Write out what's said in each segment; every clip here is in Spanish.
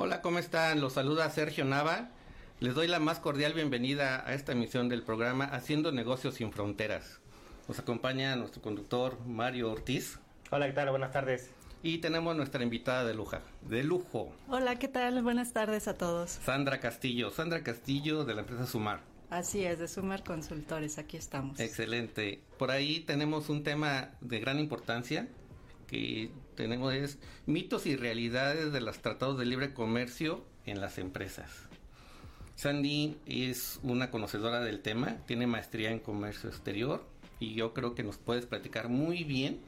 Hola, ¿cómo están? Los saluda Sergio Nava. Les doy la más cordial bienvenida a esta emisión del programa Haciendo Negocios sin Fronteras. Nos acompaña nuestro conductor Mario Ortiz. Hola, ¿qué tal? Buenas tardes. Y tenemos nuestra invitada de lujo, de lujo. Hola, ¿qué tal? Buenas tardes a todos. Sandra Castillo. Sandra Castillo de la empresa Sumar. Así es, de Sumar Consultores, aquí estamos. Excelente. Por ahí tenemos un tema de gran importancia que tenemos es mitos y realidades de los tratados de libre comercio en las empresas. Sandy es una conocedora del tema, tiene maestría en comercio exterior y yo creo que nos puedes platicar muy bien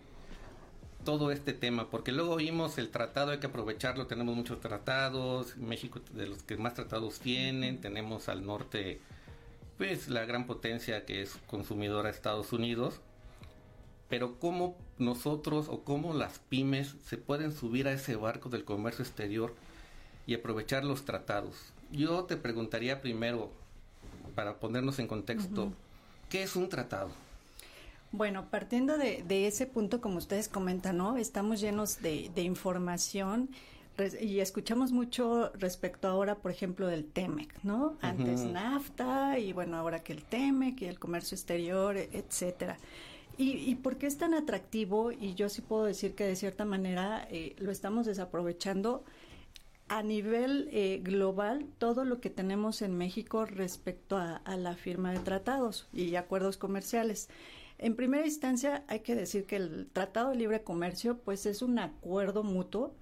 todo este tema, porque luego oímos el tratado, hay que aprovecharlo, tenemos muchos tratados, México de los que más tratados tienen, tenemos al norte pues la gran potencia que es consumidora Estados Unidos, pero cómo nosotros o cómo las pymes se pueden subir a ese barco del comercio exterior y aprovechar los tratados. Yo te preguntaría primero, para ponernos en contexto, ¿qué es un tratado? Bueno, partiendo de, ese punto, como ustedes comentan, ¿no? Estamos llenos de, información y escuchamos mucho respecto ahora, por ejemplo, del TEMEC, ¿no? Antes NAFTA y bueno, ahora que el TEMEC y el comercio exterior, etcétera. ¿Y, por qué es tan atractivo? Y yo sí puedo decir que de cierta manera eh, lo estamos desaprovechando a nivel eh, global todo lo que tenemos en México respecto a, la firma de tratados y acuerdos comerciales. En primera instancia, hay que decir que el Tratado de Libre Comercio, pues es un acuerdo mutuo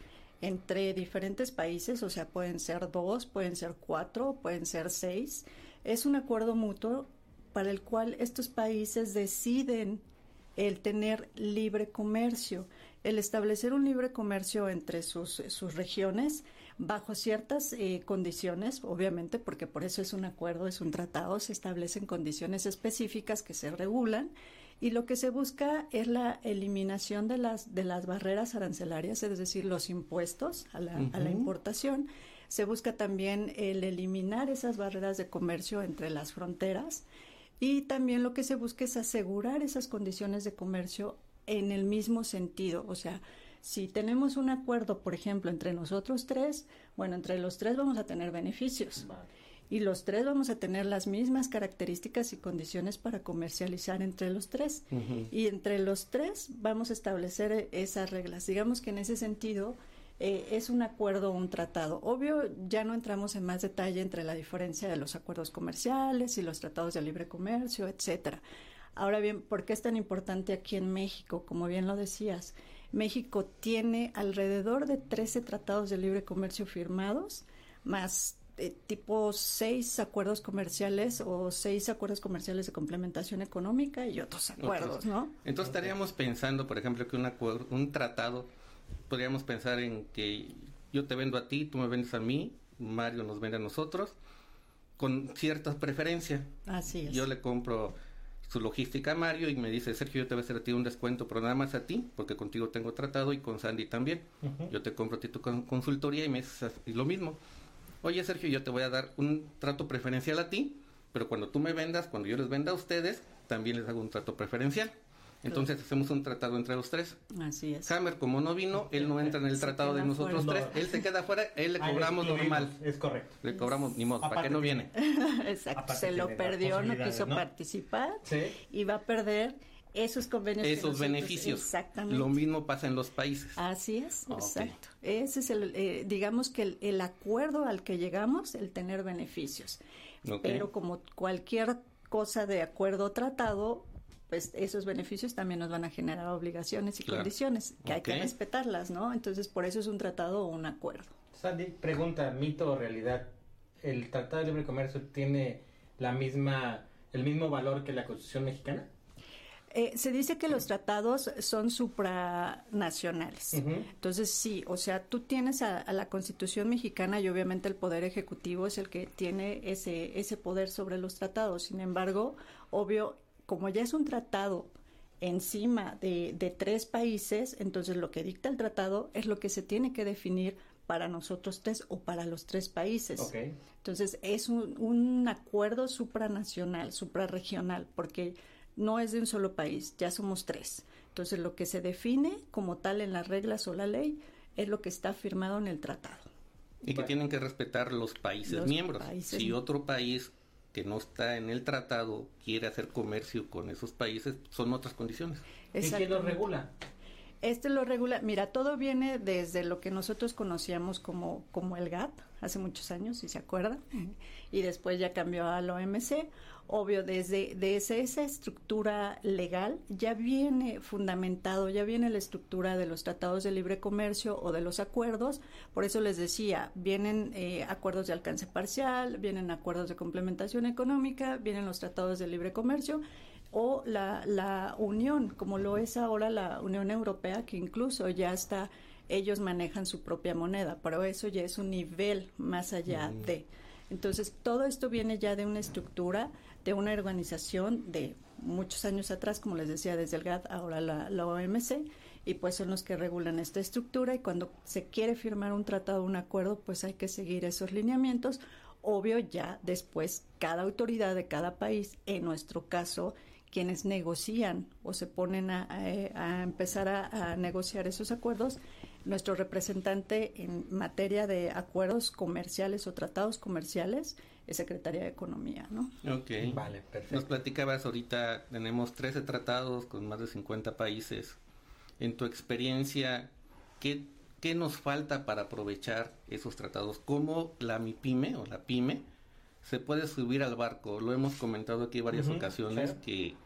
entre diferentes países, o sea, pueden ser dos, pueden ser cuatro, pueden ser seis. Es un acuerdo mutuo para el cual estos países deciden el tener libre comercio, el establecer un libre comercio entre sus, sus regiones bajo ciertas eh, condiciones, obviamente, porque por eso es un acuerdo, es un tratado, se establecen condiciones específicas que se regulan y lo que se busca es la eliminación de las, de las barreras arancelarias, es decir, los impuestos a la, a la importación. Se busca también el eliminar esas barreras de comercio entre las fronteras y también lo que se busca es asegurar esas condiciones de comercio en el mismo sentido. O sea, si tenemos un acuerdo, por ejemplo, entre nosotros tres, bueno, entre los tres vamos a tener beneficios. Y los tres vamos a tener las mismas características y condiciones para comercializar entre los tres. Y entre los tres vamos a establecer e-, esas reglas. Digamos que en ese sentido, eh, es un acuerdo o un tratado. Obvio, ya no entramos en más detalle entre la diferencia de los acuerdos comerciales y los tratados de libre comercio, etcétera. Ahora bien, ¿por qué es tan importante aquí en México? Como bien lo decías, México tiene alrededor de 13 tratados de libre comercio firmados, más eh, tipo seis acuerdos comerciales o seis acuerdos comerciales de complementación económica y otros acuerdos, ¿no? Entonces estaríamos pensando, por ejemplo, que un, acuerdo, un tratado podríamos pensar en que yo te vendo a ti, tú me vendes a mí, Mario nos vende a nosotros, con ciertas preferencias. Así es. Yo le compro su logística a Mario y me dice, Sergio, yo te voy a hacer a ti un descuento, pero nada más a ti, porque contigo tengo tratado y con Sandy también. Yo te compro a ti tu consultoría y me dices lo mismo. Oye, Sergio, yo te voy a dar un trato preferencial a ti, pero cuando tú me vendas, cuando yo les venda a ustedes, también les hago un trato preferencial. Entonces hacemos un tratado entre los tres. Así es. Hammer, como no vino, él no entra en el Se tratado de nosotros fuera. tres. Él se queda fuera, él le Ah, cobramos lo excluimos, normal. Es correcto. Le cobramos ni modo, ¿para qué no viene? Exacto. Aparte Se lo perdió, no quiso ¿no? participar Sí. y va a perder esos convenios. Esos nosotros- beneficios. Exactamente. Lo mismo pasa en los países. Así es, Ah, exacto. Ese es el, eh, digamos que el, el acuerdo al que llegamos, el tener beneficios. Pero como cualquier cosa de acuerdo o tratado, pues esos beneficios también nos van a generar obligaciones y Claro. condiciones que hay que respetarlas, ¿no? Entonces, por eso es un tratado o un acuerdo. Sandy, pregunta, mito o realidad. ¿El Tratado de Libre Comercio tiene la misma, el mismo valor que la Constitución mexicana? Eh, se dice que los tratados son supranacionales. Entonces, sí, o sea, tú tienes a, a la Constitución mexicana y obviamente el Poder Ejecutivo es el que tiene ese, ese poder sobre los tratados. Sin embargo, obvio, como ya es un tratado encima de, de tres países, entonces lo que dicta el tratado es lo que se tiene que definir para nosotros tres o para los tres países. Entonces es un, un acuerdo supranacional, suprarregional, porque no es de un solo país, ya somos tres. Entonces lo que se define como tal en las reglas o la ley es lo que está firmado en el tratado. Y que tienen que respetar los países Los miembros. países. Si otro país que no está en el tratado quiere hacer comercio con esos países, son otras condiciones. ¿Y quién lo regula? Este lo regula, mira, todo viene desde lo que nosotros conocíamos como, como el GATT hace muchos años, si se acuerdan, y después ya cambió al OMC. Obvio, desde, desde esa estructura legal ya viene fundamentado, ya viene la estructura de los tratados de libre comercio o de los acuerdos. Por eso les decía, vienen eh, acuerdos de alcance parcial, vienen acuerdos de complementación económica, vienen los tratados de libre comercio o la, la unión, como lo es ahora la Unión Europea, que incluso ya está, ellos manejan su propia moneda, pero eso ya es un nivel más allá de. Entonces, todo esto viene ya de una estructura, de una organización de muchos años atrás, como les decía, desde el GATT, ahora la, la OMC, y pues son los que regulan esta estructura y cuando se quiere firmar un tratado, un acuerdo, pues hay que seguir esos lineamientos. Obvio, ya después cada autoridad de cada país, en nuestro caso, quienes negocian o se ponen a, a- empezar a, a negociar esos acuerdos, nuestro representante en materia de acuerdos comerciales o tratados comerciales es Secretaría de Economía, ¿no? Ok. Vale, Nos perfecto. platicabas ahorita, tenemos 13 tratados con más de 50 países. En tu experiencia, ¿qué, qué nos falta para aprovechar esos tratados? ¿Cómo la MIPYME o la PYME se puede subir al barco? Lo hemos comentado aquí varias Ujú, ocasiones claro. que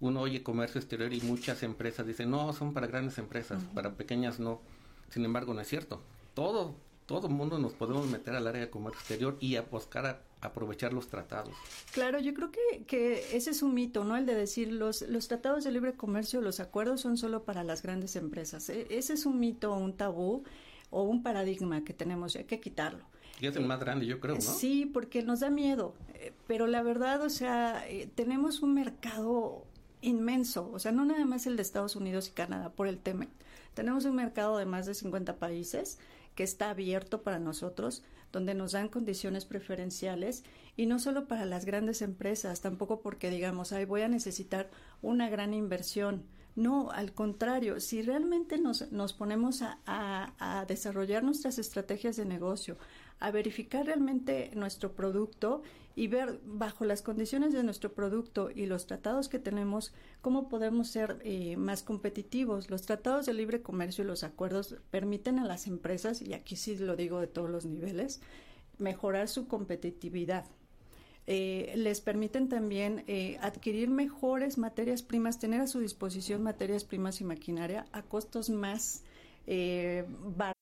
uno oye comercio exterior y muchas empresas dicen, no, son para grandes empresas, para pequeñas no. Sin embargo, no es cierto. Todo, todo mundo nos podemos meter al área de comercio exterior y a buscar a aprovechar los tratados. Claro, yo creo que, que ese es un mito, ¿no? El de decir los, los tratados de libre comercio, los acuerdos son solo para las grandes empresas. E- Ese es un mito, un tabú o un paradigma que tenemos hay que quitarlo. Y es el más grande, yo creo, ¿no? Sí, porque nos da miedo, eh, pero la verdad, o sea, eh, tenemos un mercado inmenso, o sea, no nada más el de Estados Unidos y Canadá por el TEMEC. Tenemos un mercado de más de 50 países que está abierto para nosotros, donde nos dan condiciones preferenciales y no solo para las grandes empresas, tampoco porque digamos, ay, voy a necesitar una gran inversión. No, al contrario, si realmente nos, nos ponemos a, a- a desarrollar nuestras estrategias de negocio, a verificar realmente nuestro producto y ver bajo las condiciones de nuestro producto y los tratados que tenemos cómo podemos ser eh, más competitivos. Los tratados de libre comercio y los acuerdos permiten a las empresas, y aquí sí lo digo de todos los niveles, mejorar su competitividad. Eh, les permiten también eh, adquirir mejores materias primas, tener a su disposición materias primas y maquinaria a costos más eh, baratos.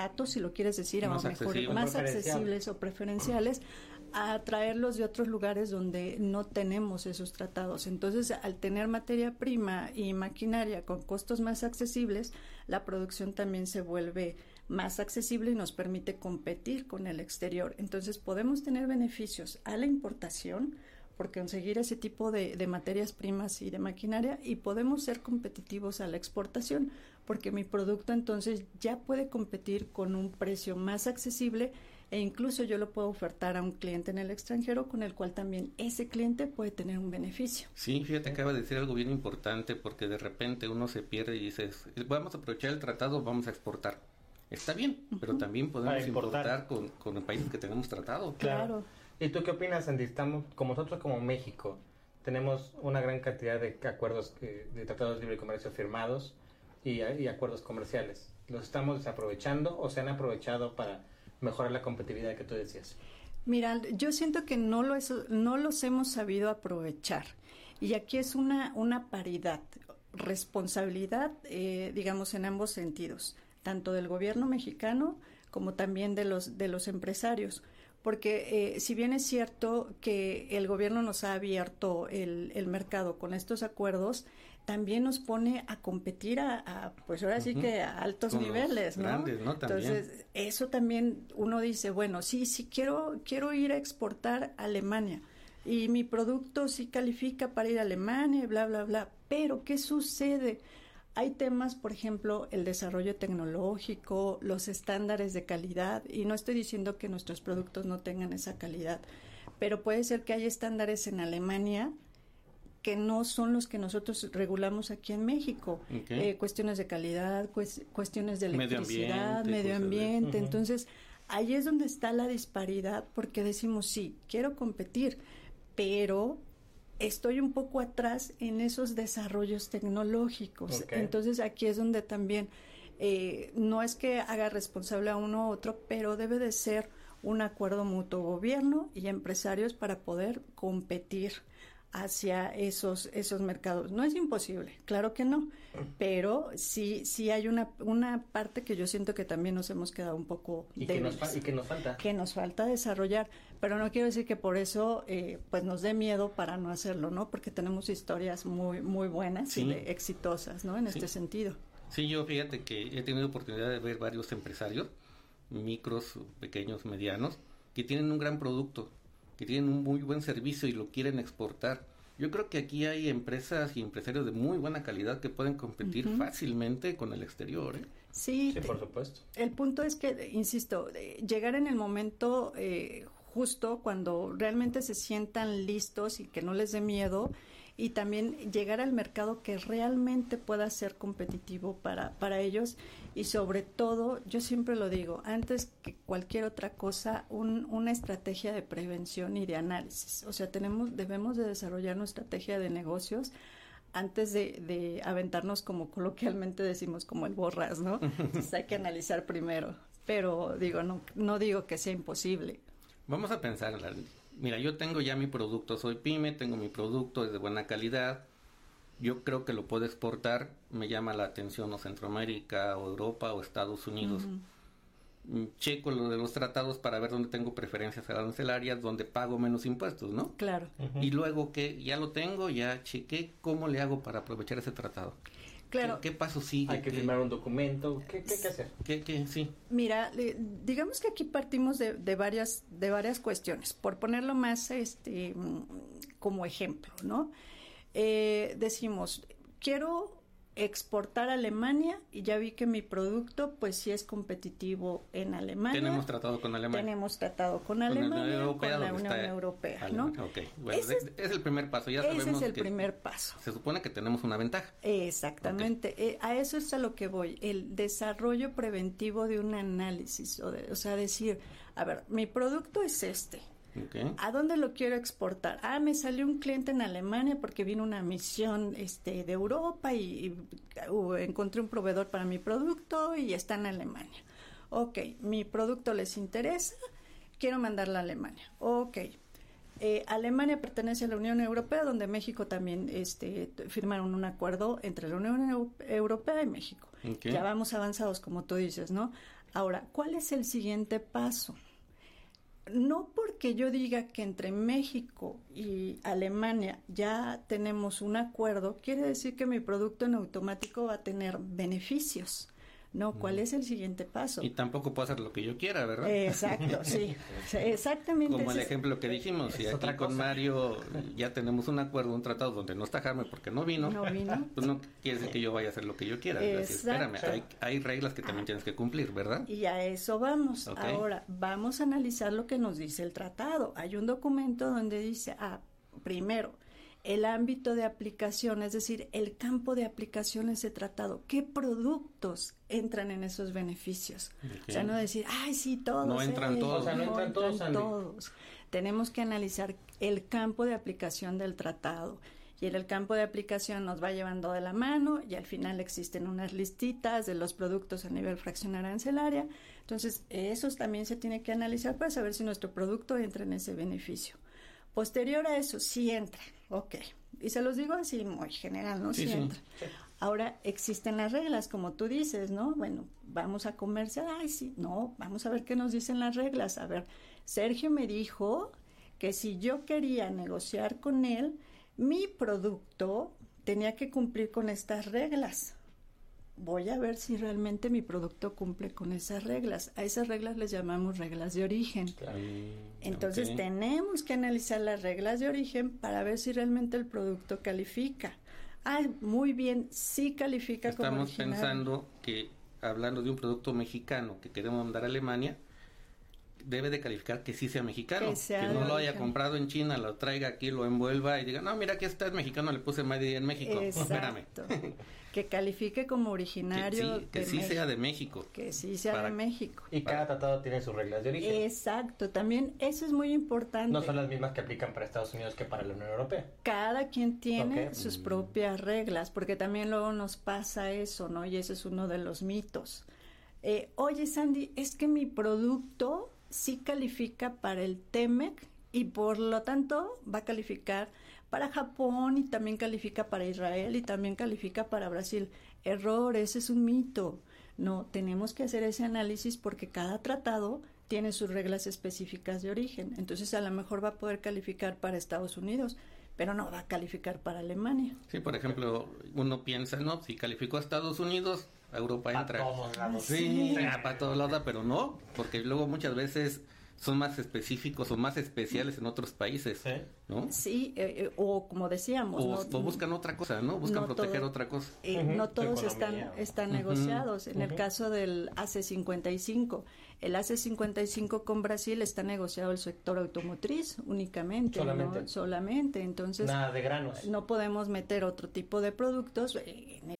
Datos, si lo quieres decir, Más a lo mejor más accesibles o preferenciales, a traerlos de otros lugares donde no tenemos esos tratados. Entonces, al tener materia prima y maquinaria con costos más accesibles, la producción también se vuelve más accesible y nos permite competir con el exterior. Entonces, podemos tener beneficios a la importación por conseguir ese tipo de, de materias primas y de maquinaria y podemos ser competitivos a la exportación porque mi producto entonces ya puede competir con un precio más accesible e incluso yo lo puedo ofertar a un cliente en el extranjero con el cual también ese cliente puede tener un beneficio. Sí, fíjate, acaba de decir algo bien importante porque de repente uno se pierde y dices, vamos a aprovechar el tratado, vamos a exportar. Está bien, pero también podemos importar. importar con, con los países que tenemos tratado. Claro. ¿Y tú qué opinas, Andy? Estamos, como nosotros como México, tenemos una gran cantidad de acuerdos, que- de tratados de libre comercio firmados y, y acuerdos comerciales. ¿Los estamos desaprovechando o se han aprovechado para mejorar la competitividad que tú decías? Mira, yo siento que no, lo es- no los hemos sabido aprovechar. Y aquí es una, una paridad, responsabilidad, eh, digamos, en ambos sentidos, tanto del gobierno mexicano como también de los, de los empresarios. Porque eh, si bien es cierto que el gobierno nos ha abierto el, el mercado con estos acuerdos, también nos pone a competir a, a, pues ahora sí que a altos Con niveles, ¿no? grandes, ¿no? Entonces, eso también uno dice, bueno, sí, sí quiero, quiero ir a exportar a Alemania y mi producto sí califica para ir a Alemania bla, bla, bla. Pero, ¿qué sucede? Hay temas, por ejemplo, el desarrollo tecnológico, los estándares de calidad, y no estoy diciendo que nuestros productos no tengan esa calidad, pero puede ser que hay estándares en Alemania que no son los que nosotros regulamos aquí en México. Eh, cuestiones de calidad, cues- cuestiones de Medio electricidad, ambiente, medio ambiente. Entonces, ahí es donde está la disparidad, porque decimos, sí, quiero competir, pero estoy un poco atrás en esos desarrollos tecnológicos. Entonces, aquí es donde también eh, no es que haga responsable a uno u otro, pero debe de ser un acuerdo mutuo gobierno y empresarios para poder competir hacia esos esos mercados. No es imposible, claro que no, pero sí sí hay una una parte que yo siento que también nos hemos quedado un poco ¿Y que, nos, y que nos falta? que nos falta desarrollar, pero no quiero decir que por eso eh, pues nos dé miedo para no hacerlo, ¿no? Porque tenemos historias muy muy buenas Sí. y de- exitosas, ¿no? En este sentido. Sí, yo fíjate que he tenido oportunidad de ver varios empresarios, micros, pequeños, medianos, que tienen un gran producto, que tienen un muy buen servicio y lo quieren exportar. Yo creo que aquí hay empresas y empresarios de muy buena calidad que pueden competir Ujú. fácilmente con el exterior. ¿eh? Sí, Sí, te- por supuesto. el punto es que, insisto, de llegar en el momento eh, justo cuando realmente se sientan listos y que no les dé miedo y también llegar al mercado que realmente pueda ser competitivo para, para ellos y sobre todo, yo siempre lo digo, antes que cualquier otra cosa, un- una estrategia de prevención y de análisis. O sea, tenemos, debemos de desarrollar una estrategia de negocios antes de, de aventarnos como coloquialmente decimos como el borras, ¿no? Entonces hay que analizar primero. Pero digo, no, no digo que sea imposible. Vamos a pensar, mira, yo tengo ya mi producto, soy pyme, tengo mi producto, es de buena calidad, yo creo que lo puedo exportar, me llama la atención o Centroamérica o Europa o Estados Unidos. Mm, Checo lo de los tratados para ver dónde tengo preferencias arancelarias, donde pago menos impuestos, ¿no? Claro. Y luego que ya lo tengo, ya chequé cómo le hago para aprovechar ese tratado. Claro. ¿Qué, qué paso sigue? Hay que ¿Qué- firmar un documento. ¿Qué, qué hay que hacer? qué- qué- sí. Mira, le- digamos que aquí partimos de, de varias de varias cuestiones. Por ponerlo más este mm, como ejemplo, ¿no? Eh, decimos, quiero exportar a Alemania y ya vi que mi producto pues sí es competitivo en Alemania. Tenemos tratado con Alemania. Tenemos tratado con Alemania, con la Unión Europea, ¿no? Ok, bueno, ese es, el primer paso, ya ese es el primer paso. Se supone que tenemos una ventaja. Exactamente, eh, a eso es a lo que voy, el desarrollo preventivo de un análisis, o, o sea, decir, a ver, mi producto es este, ¿A dónde lo quiero exportar? Ah, me salió un cliente en Alemania porque vino una misión este, de Europa y, uh, encontré un proveedor para mi producto y está en Alemania. Ok, mi producto les interesa, quiero mandarlo a Alemania. Ok. Eh, Alemania pertenece a la Unión Europea, donde México también este, firmaron un acuerdo entre la Unión Europea y México. Ya vamos avanzados, como tú dices, ¿no? Ahora, ¿cuál es el siguiente paso? No porque yo diga que entre México y Alemania ya tenemos un acuerdo, quiere decir que mi producto en automático va a tener beneficios. No, ¿cuál es el siguiente paso? Y tampoco puedo hacer lo que yo quiera, ¿verdad? Exacto, sí. Exactamente. Como el ejemplo que dijimos, si aquí con Mario ya tenemos un acuerdo, un tratado donde no está Jaime porque no vino, no vino. pues no quiere decir que yo vaya a hacer lo que yo quiera. espérame, hay, reglas que también tienes que cumplir, ¿verdad? Y a eso vamos. Ahora, vamos a analizar lo que nos dice el tratado. Hay un documento donde dice, ah, primero, el ámbito de aplicación, es decir, el campo de aplicación de ese tratado. ¿Qué productos entran en esos beneficios? O sea, no decir, ay, sí, todos. No entran todos. O sea, no, entran, todos, Tenemos que analizar el campo de aplicación del tratado. Y en el campo de aplicación nos va llevando de la mano y al final existen unas listitas de los productos a nivel fracción arancelaria. Entonces, esos también se tiene que analizar para saber si nuestro producto entra en ese beneficio. Posterior a eso, sí entra, ok. Y se los digo así muy general, ¿no? Sí, entra. Ahora existen las reglas, como tú dices, ¿no? Bueno, vamos a comerciar, ay, sí, no, vamos a ver qué nos dicen las reglas. A ver, Sergio me dijo que si yo quería negociar con él, mi producto tenía que cumplir con estas reglas voy a ver si realmente mi producto cumple con esas reglas. A esas reglas les llamamos reglas de origen. Entonces tenemos que analizar las reglas de origen para ver si realmente el producto califica. Ah, muy bien, sí califica como Estamos pensando que hablando de un producto mexicano que queremos mandar a Alemania, debe de calificar que sí sea mexicano, que, no lo haya comprado en China, lo traiga aquí, lo envuelva y diga, no, mira, aquí está, es mexicano, le puse Made en México. Espérame. que califique como originario. Que sí, sea de México. Que sí sea de México. Y cada tratado tiene sus reglas de origen. Exacto, también eso es muy importante. No son las mismas que aplican para Estados Unidos que para la Unión Europea. Cada quien tiene sus mm. propias reglas, porque también luego nos pasa eso, ¿no? Y ese es uno de los mitos. Eh, Oye, Sandy, es que mi producto sí califica para el TEMEC y por lo tanto va a calificar para Japón y también califica para Israel y también califica para Brasil. Error, ese es un mito. No, tenemos que hacer ese análisis porque cada tratado tiene sus reglas específicas de origen. Entonces a lo mejor va a poder calificar para Estados Unidos, pero no va a calificar para Alemania. Sí, por ejemplo, uno piensa, no, si calificó a Estados Unidos, Europa entra. Sí, para todos lados, pero no, porque luego muchas veces son más específicos o más especiales en otros países, ¿no? Sí, eh, eh, o como decíamos, o, buscan otra cosa, ¿no? Buscan proteger otra cosa. Eh, no todos están están negociados. En el caso del AC55, el AC55 con Brasil está negociado el sector automotriz únicamente, solamente, solamente. Entonces, nada de granos. No podemos meter otro tipo de productos en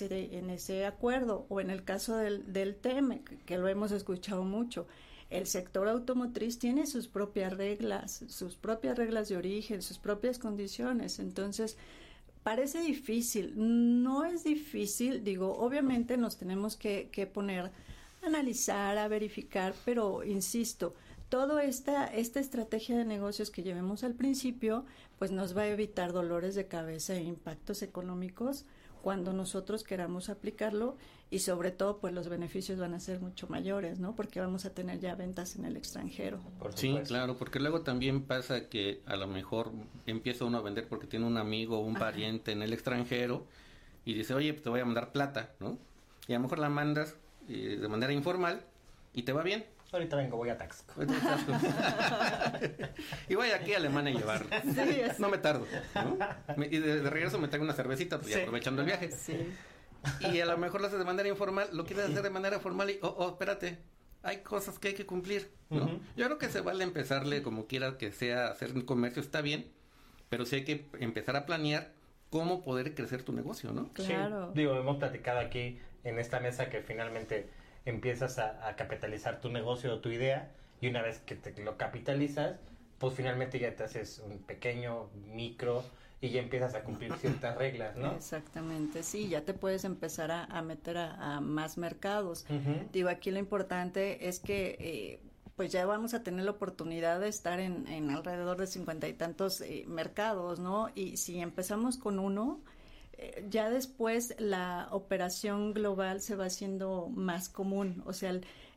En ese acuerdo o en el caso del, del TEMEC, que lo hemos escuchado mucho, el sector automotriz tiene sus propias reglas, sus propias reglas de origen, sus propias condiciones. Entonces, parece difícil. No es difícil, digo, obviamente nos tenemos que, que poner a analizar, a verificar, pero insisto, toda esta, esta estrategia de negocios que llevemos al principio, pues nos va a evitar dolores de cabeza e impactos económicos cuando nosotros queramos aplicarlo y sobre todo pues los beneficios van a ser mucho mayores, ¿no? Porque vamos a tener ya ventas en el extranjero. sí, claro, porque luego también pasa que a lo mejor empieza uno a vender porque tiene un amigo o un pariente en el extranjero y dice, oye, pues te voy a mandar plata, ¿no? Y a lo mejor la mandas eh, de manera informal y te va bien Ahorita vengo, voy a Taxco. y voy aquí a Alemania a llevar. no me tardo. y de, regreso me traigo una cervecita, pues aprovechando el viaje. Y a lo mejor lo haces de manera informal, lo quieres hacer de manera formal y, oh, oh, espérate, hay cosas que hay que cumplir, ¿no? Yo creo que se vale empezarle como quiera que sea hacer un comercio, está bien, pero sí hay que empezar a planear cómo poder crecer tu negocio, ¿no? Claro. Digo, hemos platicado aquí en esta mesa que finalmente empiezas a, capitalizar tu negocio o tu idea y una vez que te lo capitalizas, pues finalmente ya te haces un pequeño, micro y ya empiezas a cumplir ciertas reglas, ¿no? Exactamente, sí, ya te puedes empezar a, meter a, más mercados. Digo, aquí lo importante es que... Eh, pues ya vamos a tener la oportunidad de estar en, alrededor de cincuenta y tantos eh, mercados, ¿no? Y si empezamos con uno, ya después la operación global se va haciendo más común. O sea,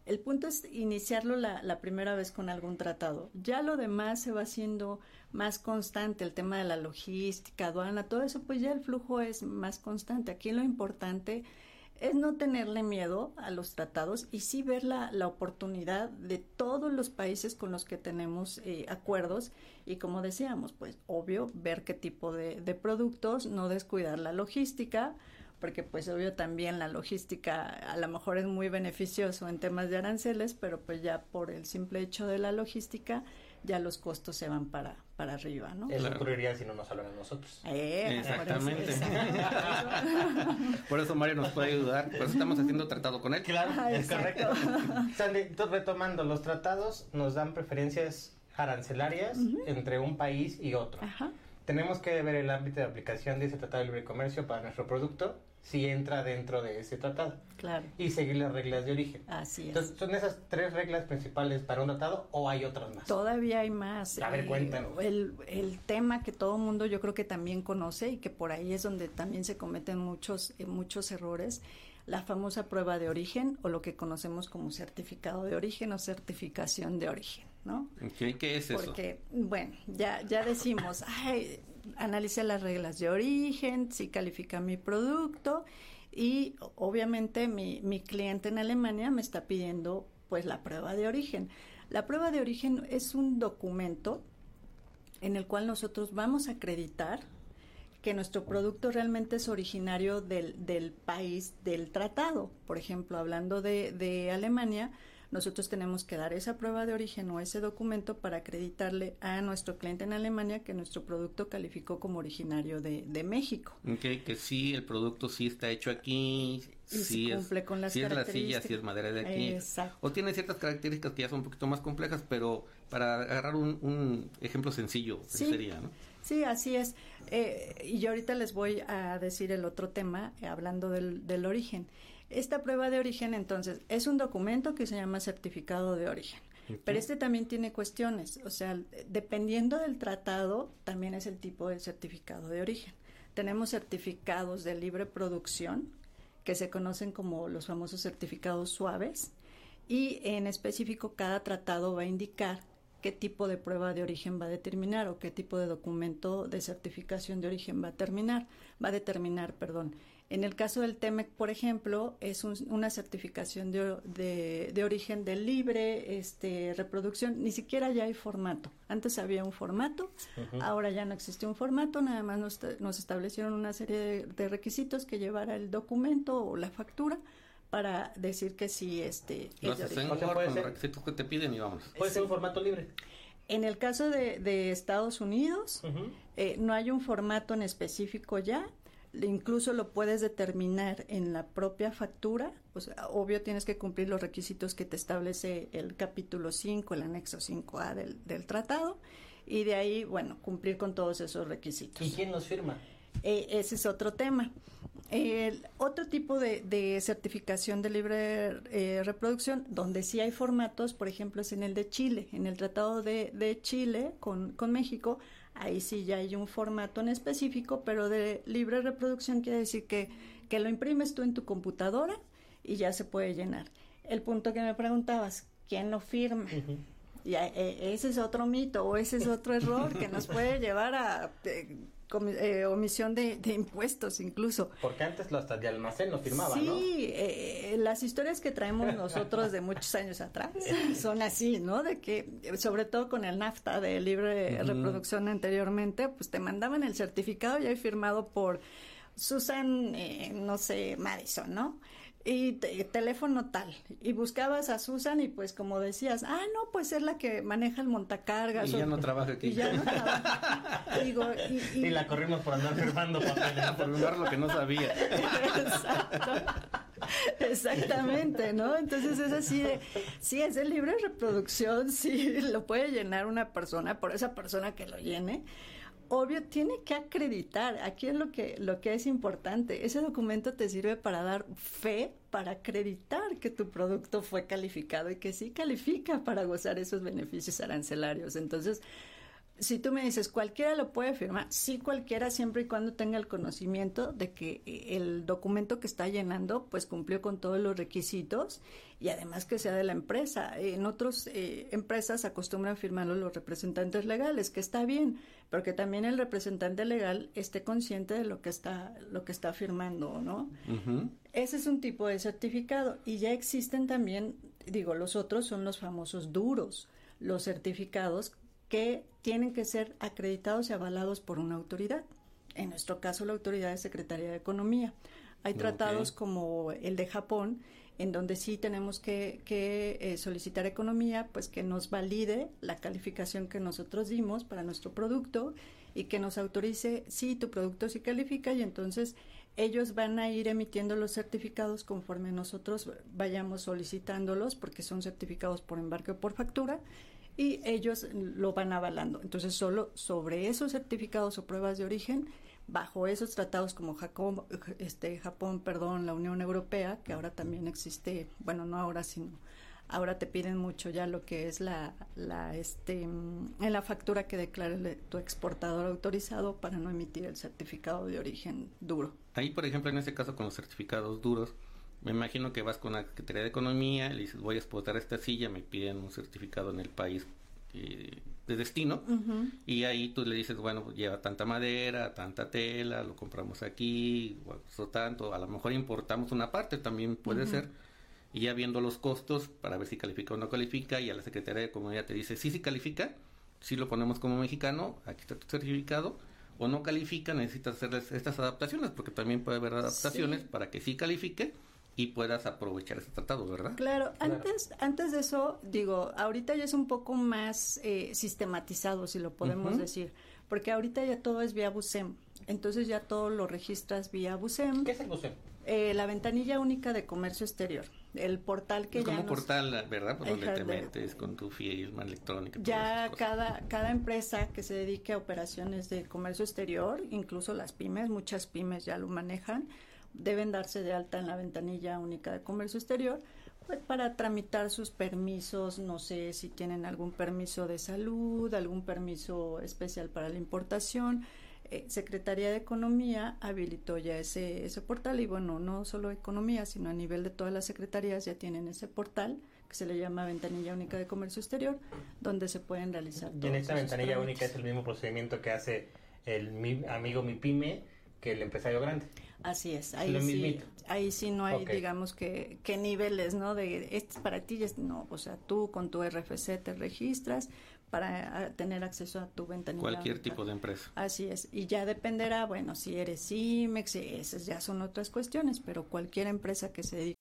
el, punto es iniciarlo la, la, primera vez con algún tratado. Ya lo demás se va haciendo más constante, el tema de la logística, aduana, todo eso, pues ya el flujo es más constante. Aquí lo importante es no tenerle miedo a los tratados y sí ver la, la oportunidad de todos los países con los que tenemos eh, acuerdos. Y como decíamos, pues obvio ver qué tipo de, de productos, no descuidar la logística, porque pues obvio también la logística a lo mejor es muy beneficioso en temas de aranceles, pero pues ya por el simple hecho de la logística ya los costos se van para, para arriba, ¿no? Eso ocurriría si no nos hablan a nosotros. Eh, Exactamente. Por eso, Mario nos puede ayudar, por eso estamos haciendo tratado con él. Claro, ah, es correcto. Sandy, retomando, los tratados nos dan preferencias arancelarias entre un país y otro. Ajá. Tenemos que ver el ámbito de aplicación de ese tratado de libre comercio para nuestro producto si entra dentro de ese tratado. Claro. Y seguir las reglas de origen. Así es. Entonces, ¿son esas tres reglas principales para un tratado o hay otras más? Todavía hay más. A ver, eh, cuéntanos. El, el tema que todo el mundo yo creo que también conoce y que por ahí es donde también se cometen muchos, eh, muchos errores, la famosa prueba de origen o lo que conocemos como certificado de origen o certificación de origen, ¿no? ¿Qué, qué es eso? Porque, bueno, ya, ya decimos, ay, analice las reglas de origen, si califica mi producto y obviamente mi, mi cliente en Alemania me está pidiendo pues la prueba de origen. La prueba de origen es un documento en el cual nosotros vamos a acreditar que nuestro producto realmente es originario del, del país del tratado. Por ejemplo, hablando de, de Alemania, nosotros tenemos que dar esa prueba de origen o ese documento para acreditarle a nuestro cliente en Alemania que nuestro producto calificó como originario de, de México. Okay, que sí, el producto sí está hecho aquí, sí cumple con las sí es la silla, sí es madera de aquí. Exacto. O tiene ciertas características que ya son un poquito más complejas, pero para agarrar un, un ejemplo sencillo sería, ¿no? Sí, así es. Eh, y yo ahorita les voy a decir el otro tema, eh, hablando del, del origen. Esta prueba de origen, entonces, es un documento que se llama certificado de origen. Pero este también tiene cuestiones, o sea, dependiendo del tratado, también es el tipo de certificado de origen. Tenemos certificados de libre producción, que se conocen como los famosos certificados suaves, y en específico cada tratado va a indicar qué tipo de prueba de origen va a determinar o qué tipo de documento de certificación de origen va a terminar, va a determinar, perdón. En el caso del TEMEC, por ejemplo, es una certificación de, de, origen de libre este, reproducción. Ni siquiera ya hay formato. Antes había un formato, ahora ya no existe un formato, nada más nos, nos establecieron una serie de, requisitos que llevara el documento o la factura para decir que sí este es de con los requisitos que te piden y vamos. Puede ser un formato libre. En el caso de, de Estados Unidos, eh, no hay un formato en específico ya, incluso lo puedes determinar en la propia factura, pues obvio tienes que cumplir los requisitos que te establece el capítulo 5, el anexo 5A del, del tratado, y de ahí, bueno, cumplir con todos esos requisitos. ¿Y quién los firma? Eh, ese es otro tema. El otro tipo de, certificación de libre eh, reproducción, donde sí hay formatos, por ejemplo, es en el de Chile, en el Tratado de, Chile con, con, México, ahí sí ya hay un formato en específico, pero de libre reproducción quiere decir que, que lo imprimes tú en tu computadora y ya se puede llenar. El punto que me preguntabas, ¿quién lo firma? Y eh, ese es otro mito o ese es otro error que nos puede llevar a eh, omisión de, impuestos incluso. Porque antes lo hasta de almacén lo firmaba, sí, ¿no? Sí, eh, las historias que traemos nosotros de muchos años atrás son así, ¿no? De que, sobre todo con el NAFTA de libre reproducción anteriormente, pues te mandaban el certificado ya firmado por Susan, eh, no sé, Madison, ¿no? Y teléfono tal y buscabas a Susan y pues como decías ah no pues es la que maneja el montacargas y ya no trabaja aquí y ya no trabaja. Digo, y, la corrimos por andar firmando papeles por firmar lo que no sabía. Exacto. Exactamente no entonces es así de sí es el libre reproducción sí lo puede llenar una persona por esa persona que lo llene obvio tiene que acreditar. Aquí es lo que, lo que es importante. Ese documento te sirve para dar fe, para acreditar que tu producto fue calificado y que sí califica para gozar esos beneficios arancelarios. Entonces, si tú me dices cualquiera lo puede firmar, sí cualquiera siempre y cuando tenga el conocimiento de que eh, el documento que está llenando pues cumplió con todos los requisitos y además que sea de la empresa. En otras eh, empresas acostumbran firmarlo los representantes legales, que está bien, pero que también el representante legal esté consciente de lo que está lo que está firmando, ¿no? Ese es un tipo de certificado y ya existen también, digo, los otros son los famosos duros, los certificados que tienen que ser acreditados y avalados por una autoridad. En nuestro caso, la autoridad de Secretaría de Economía. Hay tratados como el de Japón, en donde sí tenemos que, eh, solicitar economía, pues que nos valide la calificación que nosotros dimos para nuestro producto y que nos autorice si tu producto sí califica y entonces ellos van a ir emitiendo los certificados conforme nosotros vayamos solicitándolos porque son certificados por embarque o por factura y ellos lo van avalando. Entonces, solo sobre esos certificados o pruebas de origen, bajo esos tratados como Japón, este, Japón, perdón, la Unión Europea, que ahora también existe, bueno, no ahora, sino ahora te piden mucho ya lo que es la, la este, en la factura que declare tu exportador autorizado para no emitir el certificado de origen duro. Ahí, por ejemplo, en este caso con los certificados duros, me imagino que vas con la Secretaría de Economía, le dices voy a exportar esta silla, me piden un certificado en el país eh, de destino. Y ahí tú le dices, bueno, pues, lleva tanta madera, tanta tela, lo compramos aquí, o tanto, a lo mejor importamos una parte, también puede ser, y ya viendo los costos para ver si califica o no califica, y a la Secretaría de Economía te dice, sí, sí califica, sí lo ponemos como mexicano, aquí está tu certificado, o no califica, necesitas hacer estas adaptaciones, porque también puede haber adaptaciones para que sí califique y puedas aprovechar ese tratado, ¿verdad? Claro, antes antes de eso, digo, ahorita ya es un poco más eh, sistematizado, si lo podemos decir, porque ahorita ya todo es vía BUSEM, entonces ya todo lo registras vía BUSEM. ¿Qué es el BUSEM? Eh, la ventanilla única de comercio exterior, el portal que es ya como portal, ¿verdad? Por donde te metes con tu firma electrónica. Ya cada, cada empresa que se dedique a operaciones de comercio exterior, incluso las pymes, muchas pymes ya lo manejan, deben darse de alta en la ventanilla única de comercio exterior pues, para tramitar sus permisos, no sé si tienen algún permiso de salud, algún permiso especial para la importación. Eh, Secretaría de Economía habilitó ya ese, ese portal y bueno, no solo Economía, sino a nivel de todas las secretarías ya tienen ese portal que se le llama Ventanilla Única de Comercio Exterior, donde se pueden realizar. Y en esta ventanilla única es el mismo procedimiento que hace el mi amigo mi pyme que el empresario grande. Así es, ahí, sí, ahí sí no hay, digamos, que, que, niveles, ¿no? De, este es para ti, no, o sea, tú con tu RFC te registras para ah, tener acceso a tu ventanilla. Cualquier tipo de empresa. Así es, y ya dependerá, bueno, si eres IMEX, esas ya son otras cuestiones, pero cualquier empresa que se dedique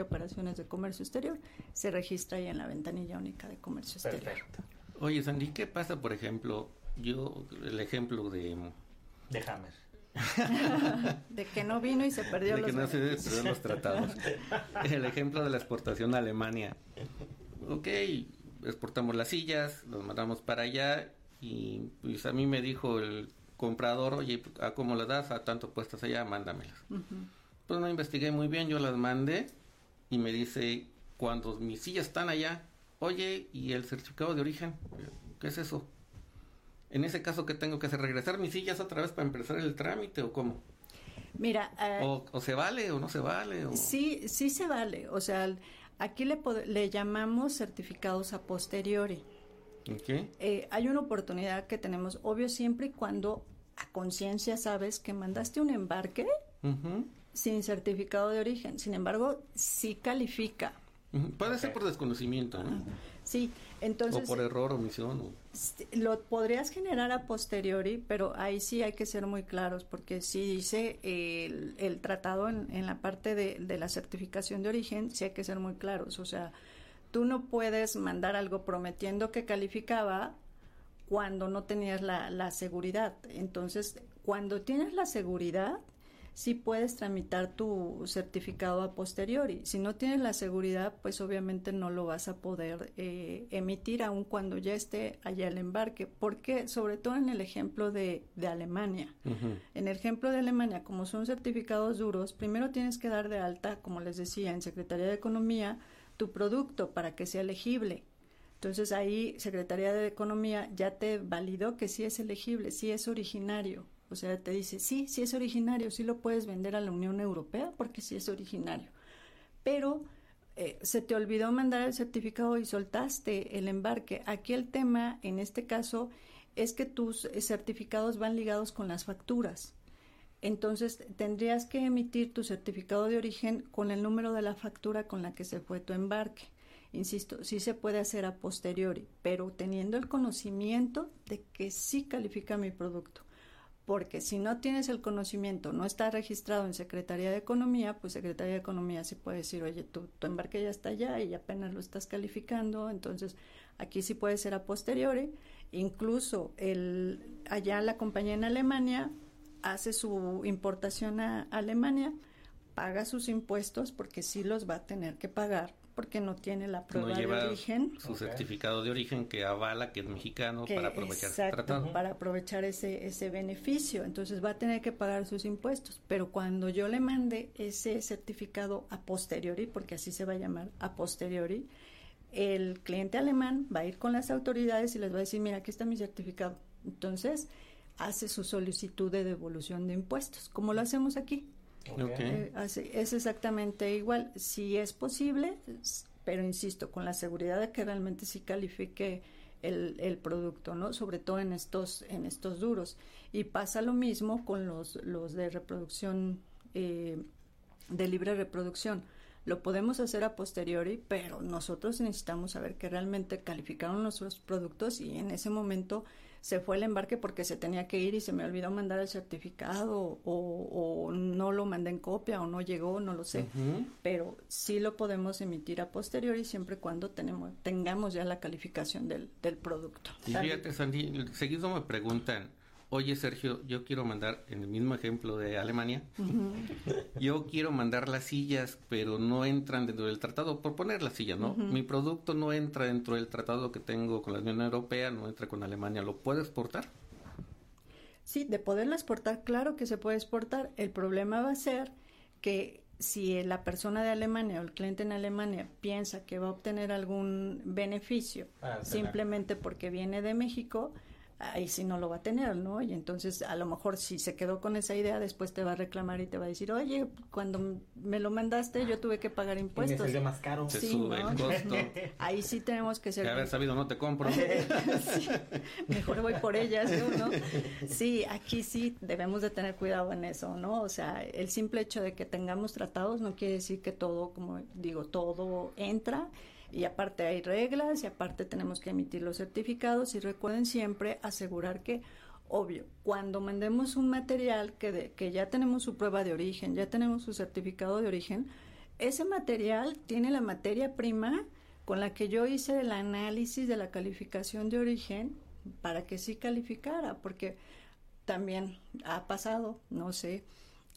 Que operaciones de comercio exterior se registra ahí en la ventanilla única de comercio exterior. Perfecto. Oye, Sandy, ¿qué pasa, por ejemplo, yo, el ejemplo de, De Hammer. De que no vino y se perdió de los que no se los tratados? El ejemplo de la exportación a Alemania. Ok, exportamos las sillas, los mandamos para allá y pues a mí me dijo el comprador, oye, ¿a cómo las das? A tanto puestas allá, mándamelas. Pues no investigué muy bien, yo las mandé y me dice, cuando mis sillas están allá, oye, ¿y el certificado de origen? ¿Qué es eso? En ese caso, ¿qué tengo que hacer? ¿Regresar mis sillas otra vez para empezar el trámite o cómo? Mira, eh, ¿O, o se vale o no se vale? O... sí, sí se vale. O sea, aquí le, le llamamos certificados a posteriori. ¿Ok? Eh, hay una oportunidad que tenemos, obvio, siempre y cuando a conciencia sabes que mandaste un embarque Ujú, sin certificado de origen. Sin embargo, sí califica. Puede ser por desconocimiento, ¿no? Sí, O entonces por error, omisión. o- lo podrías generar a posteriori, pero ahí sí hay que ser muy claros, porque si dice el, el tratado en, en la parte de, de la certificación de origen, sí hay que ser muy claros. O sea, tú no puedes mandar algo prometiendo que calificaba cuando no tenías la, la seguridad. Entonces, cuando tienes la seguridad, sí puedes tramitar tu certificado a posteriori. Si no tienes la seguridad, pues obviamente no lo vas a poder eh, emitir aun cuando ya esté allá el embarque. Porque, sobre todo en el ejemplo de, de Alemania. En el ejemplo de Alemania, como son certificados duros, primero tienes que dar de alta, como les decía, en Secretaría de Economía, tu producto para que sea elegible. Entonces ahí Secretaría de Economía ya te validó que sí es elegible, sí es originario. O sea, te dice, sí, sí es originario, sí lo puedes vender a la Unión Europea porque sí es originario. Pero eh, se te olvidó mandar el certificado y soltaste el embarque. Aquí el tema, en este caso, es que tus certificados van ligados con las facturas. Entonces tendrías que emitir tu certificado de origen con el número de la factura con la que se fue tu embarque. Insisto, sí se puede hacer a posteriori, pero teniendo el conocimiento de que sí califica mi producto. Porque si no tienes el conocimiento, no está registrado en Secretaría de Economía, pues Secretaría de Economía sí puede decir, oye, tu, tu embarque ya está allá y apenas lo estás calificando, entonces aquí sí puede ser a posteriori. Incluso el, allá la compañía en Alemania hace su importación a Alemania, paga sus impuestos porque sí los va a tener que pagar porque no tiene la prueba No de origen. su certificado de origen que avala que es mexicano que- para aprovechar tratado. para aprovechar ese, ese beneficio. Entonces va a tener que pagar sus impuestos. Pero cuando yo le mande ese certificado a posteriori, porque así se va a llamar a posteriori, el cliente alemán va a ir con las autoridades y les va a decir, mira, aquí está mi certificado. Entonces hace su solicitud de devolución de impuestos, como lo hacemos aquí. Eh, es exactamente igual. Si es posible, pero insisto, con la seguridad de que realmente sí califique el, el producto, ¿no? Sobre todo en estos, en estos duros. Y pasa lo mismo con los, los de reproducción, eh, de libre reproducción. Lo podemos hacer a posteriori, pero nosotros necesitamos saber que realmente calificaron nuestros productos y en ese momento se fue el embarque porque se tenía que ir y se me olvidó mandar el certificado o, o no lo mandé en copia o no llegó, no lo sé. Pero sí lo podemos emitir a posteriori siempre y cuando tenemos, tengamos ya la calificación del, del producto. Y fíjate, Sandy, seguido me preguntan, oye Sergio, yo quiero mandar, en el mismo ejemplo de Alemania, yo quiero mandar las sillas, pero no entran dentro del tratado, por poner las sillas, ¿no? Mi producto no entra dentro del tratado que tengo con la Unión Europea, no entra con Alemania, ¿lo puedo exportar? Sí, de poderlo exportar, claro que se puede exportar. El problema va a ser que si la persona de Alemania o el cliente en Alemania piensa que va a obtener algún beneficio Ah, simplemente porque viene de México, ahí sí no lo va a tener, ¿no? Y entonces a lo mejor si se quedó con esa idea, después te va a reclamar y te va a decir, oye, cuando me lo mandaste yo tuve que pagar Y me impuestos. salió más caro. Se Sí, sube ¿no? el costo. Ahí sí tenemos que ser... De haber sabido no te compro. Sí, mejor voy por ellas, ¿no? ¿no? Sí, aquí sí debemos de tener cuidado en eso, ¿no? O sea, el simple hecho de que tengamos tratados no quiere decir que todo, como digo, todo entra y aparte hay reglas y aparte tenemos que emitir los certificados y recuerden siempre asegurar que Obvio, cuando mandemos un material que, de- que ya tenemos su prueba de origen, ya tenemos su certificado de origen, ese material tiene la materia prima con la que yo hice el análisis de la calificación de origen para que sí calificara, porque también ha pasado, no sé,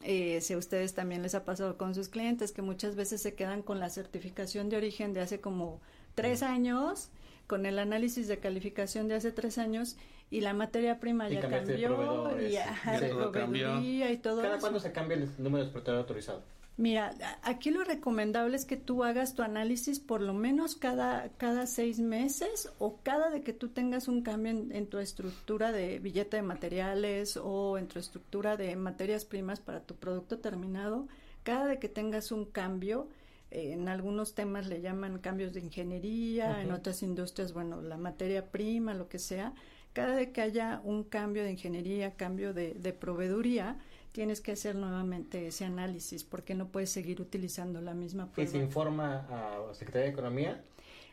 eh, si a ustedes también les ha pasado con sus clientes, que muchas veces se quedan con la certificación de origen de hace como tres años, con el análisis de calificación de hace tres años, y la materia prima Y ya cambió, y ajá, ya de todo cambió. proveeduría y todo ¿Cada cuándo se cambia el número de exportador autorizado? Mira, aquí lo recomendable es que tú hagas tu análisis por lo menos cada, cada seis meses o cada de que tú tengas un cambio en, en tu estructura de billete de materiales o en tu estructura de materias primas para tu producto terminado, cada de que tengas un cambio, eh, en algunos temas le llaman cambios de ingeniería, en otras industrias, bueno, la materia prima, lo que sea, cada vez que haya un cambio de ingeniería, cambio de, de proveeduría, tienes que hacer nuevamente ese análisis porque no puedes seguir utilizando la misma Y se prueba. informa a Secretaría de Economía,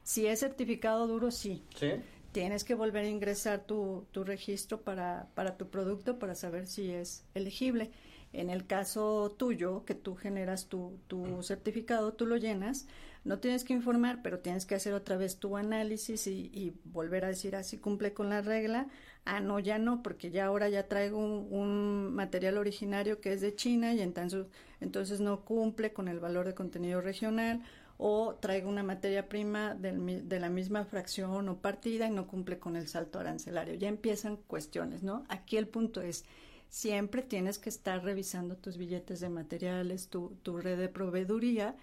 Si es certificado duro, sí. ¿sí? Tienes que volver a ingresar tu, tu registro para, para tu producto para saber si es elegible. En el caso tuyo, que tú generas tu, tu certificado, tú lo llenas, no tienes que informar, pero tienes que hacer otra vez tu análisis y, y volver a decir así cumple con la regla. Ah, no, ya no, porque ya ahora ya traigo un, un material originario que es de China y entonces, entonces no cumple con el valor de contenido regional o traigo una materia prima del de la misma fracción o partida y no cumple con el salto arancelario. Ya empiezan cuestiones, ¿no? Aquí el punto es, siempre tienes que estar revisando tus billetes de materiales, tu, tu red de proveeduría,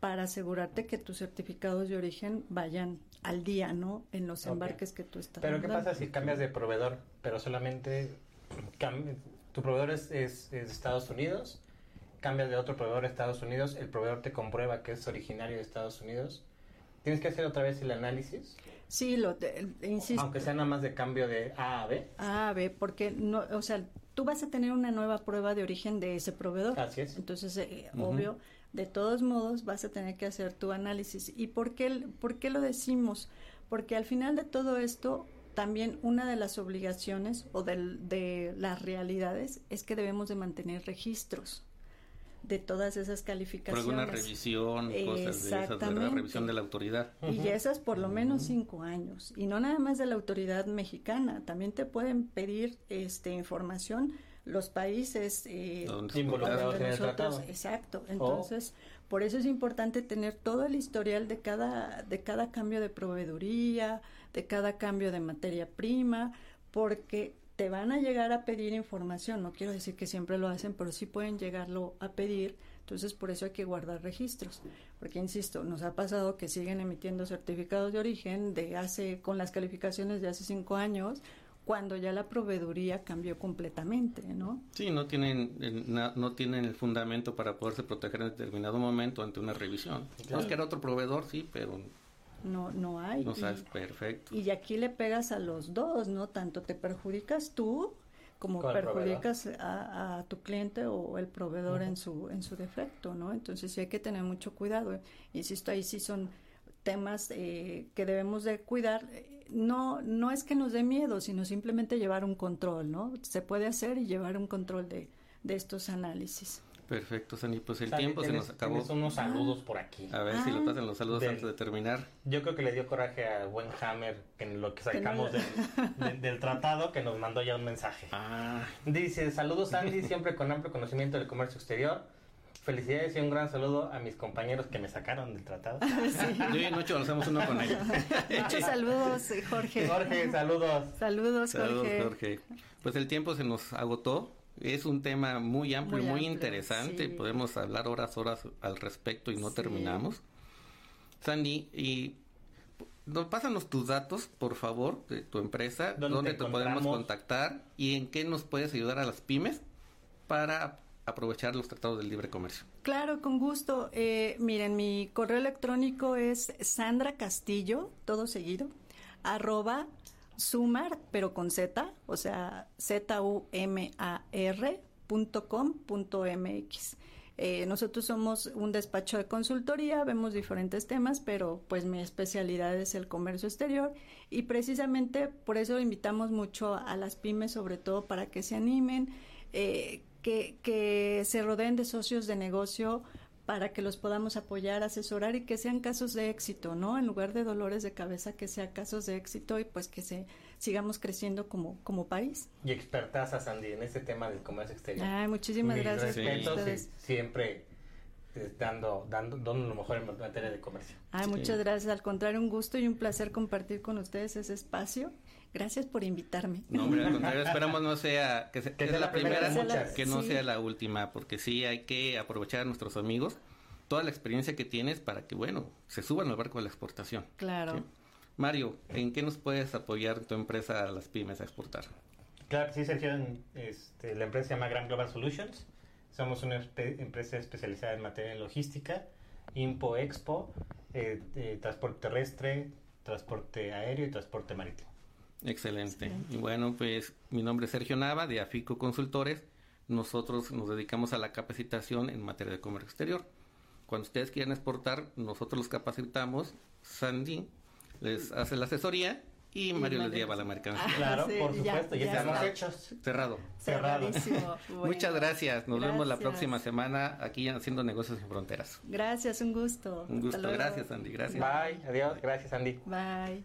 para asegurarte que tus certificados de origen vayan al día, ¿no? En los embarques que tú estás Pero ¿qué pasa si cambias de proveedor, pero solamente tu proveedor es, es- es de Estados Unidos, cambias de otro proveedor a Estados Unidos, el proveedor te comprueba que es originario de Estados Unidos, tienes que hacer otra vez el análisis, Sí, lo te- insisto. aunque sea nada más de cambio de A a B. A, B, porque no, o sea, tú vas a tener una nueva prueba de origen de ese proveedor. Así es. Entonces, eh, obvio, de todos modos vas a tener que hacer tu análisis. ¿Y por qué, por qué lo decimos? Porque al final de todo esto, también una de las obligaciones o del- de las realidades es que debemos de mantener registros de todas esas Por calificaciones. alguna revisión, cosas de esas, ¿verdad? Revisión de la autoridad. Y esas por lo menos cinco años. Y no nada más de la autoridad mexicana, también te pueden pedir este información los países eh, Involucrados en el tratado. Exacto. Entonces, por eso es importante tener todo el historial de cada, de cada cambio de proveeduría, de cada cambio de materia prima, porque te van a llegar a pedir información. No quiero decir que siempre lo hacen, pero sí pueden llegarlo a pedir. Entonces, por eso hay que guardar registros. Porque, insisto, nos ha pasado que siguen emitiendo certificados de origen de hace, con las calificaciones de hace cinco años, cuando ya la proveeduría cambió completamente, ¿no? Sí, no tienen, el- na- no tienen el fundamento para poderse proteger en determinado momento ante una revisión. No es que era otro proveedor, sí, pero No, no hay. no Y- perfecto. Y aquí le pegas a los dos, ¿no? Tanto te perjudicas tú como perjudicas a, a tu cliente o el proveedor en su en su defecto, ¿no? Entonces sí hay que tener mucho cuidado. Insisto, ahí sí son temas eh, que debemos de cuidar. No no es que nos dé miedo, sino simplemente llevar un control, ¿no? Se puede hacer y llevar un control de, de estos análisis. Perfecto, Sandy. Pues el Sandy, tiempo se nos acabó. tienes unos saludos por aquí. A ver si Ah. lo pasan los saludos Del- antes de terminar. Yo creo que le dio coraje a buen Hammer en lo que sacamos del, del- del tratado que nos mandó ya un mensaje. Ah, Dice, saludos Andy, siempre con amplio conocimiento del comercio exterior. Felicidades y un gran saludo a mis compañeros que me sacaron del tratado. yo y Nocho hacemos uno con él. Muchos saludos, eh, Jorge. Jorge, saludos. Saludos, Saludos, Jorge. Jorge. Pues el tiempo se nos agotó. Es un tema muy amplio, Muy muy, amplio, interesante. sí. Podemos hablar horas, horas al respecto y no Sí. terminamos. Sandy, y no, pásanos tus datos, por favor, de tu empresa, ¿Dónde dónde, te te, podemos contactar y en qué nos puedes ayudar a las pymes para aprovechar los tratados de libre comercio. Claro, con gusto. Eh, miren, mi correo electrónico es Sandra Castillo, todo seguido, arroba sumar, pero con Z, o sea, Z-U-M-A-R punto com punto MX. Eh, nosotros somos un despacho de consultoría, vemos diferentes temas, pero pues mi especialidad es el comercio exterior y precisamente por eso invitamos mucho a las pymes, sobre todo para que se animen, eh, que se rodeen de socios de negocio para que los podamos apoyar, asesorar y que sean casos de éxito, ¿no? En lugar de dolores de cabeza, que sean casos de éxito y pues que se sigamos creciendo como, como país. Y expertaza, Sandy, en este tema del comercio exterior. Ay, muchísimas Mis gracias respetos y ustedes. siempre eh, dando, dando, dando lo mejor en materia de comercio. Ay, Sí. muchas gracias. Al contrario, un gusto y un placer compartir con ustedes ese espacio. Gracias por invitarme. No, hombre, al contrario, esperamos no sea que, se- Que que sea la la primera primera, de muchas. que no Sí. sea la última, porque sí hay que aprovechar a nuestros amigos toda la experiencia que tienes para que, bueno, se suban al barco de la exportación. Claro. ¿sí? Mario, ¿en qué nos puedes apoyar tu empresa a las pymes a exportar? Claro que sí, Sergio. en- Este, la empresa se llama Grand Global Solutions. Somos una espe- empresa especializada en materia de logística, Impo, Expo, eh, eh, transporte terrestre, transporte aéreo y transporte marítimo. Excelente. Y bueno, pues mi nombre es Sergio Nava de Afico Consultores. Nosotros nos dedicamos a la capacitación en materia de comercio exterior. Cuando ustedes quieran exportar, nosotros los capacitamos. Sandy les hace la asesoría y, Mario les Mario lleva la mercancía. Ah, Claro, sí, por supuesto, ya, ya estamos está. hechos. Cerrado. Cerrado. Bueno, Muchas gracias. Nos vemos la próxima semana aquí en Haciendo Negocios sin Fronteras. Gracias, un gusto. Un gusto. Gracias, Andy. Gracias. Bye, adiós, gracias Andy. Bye.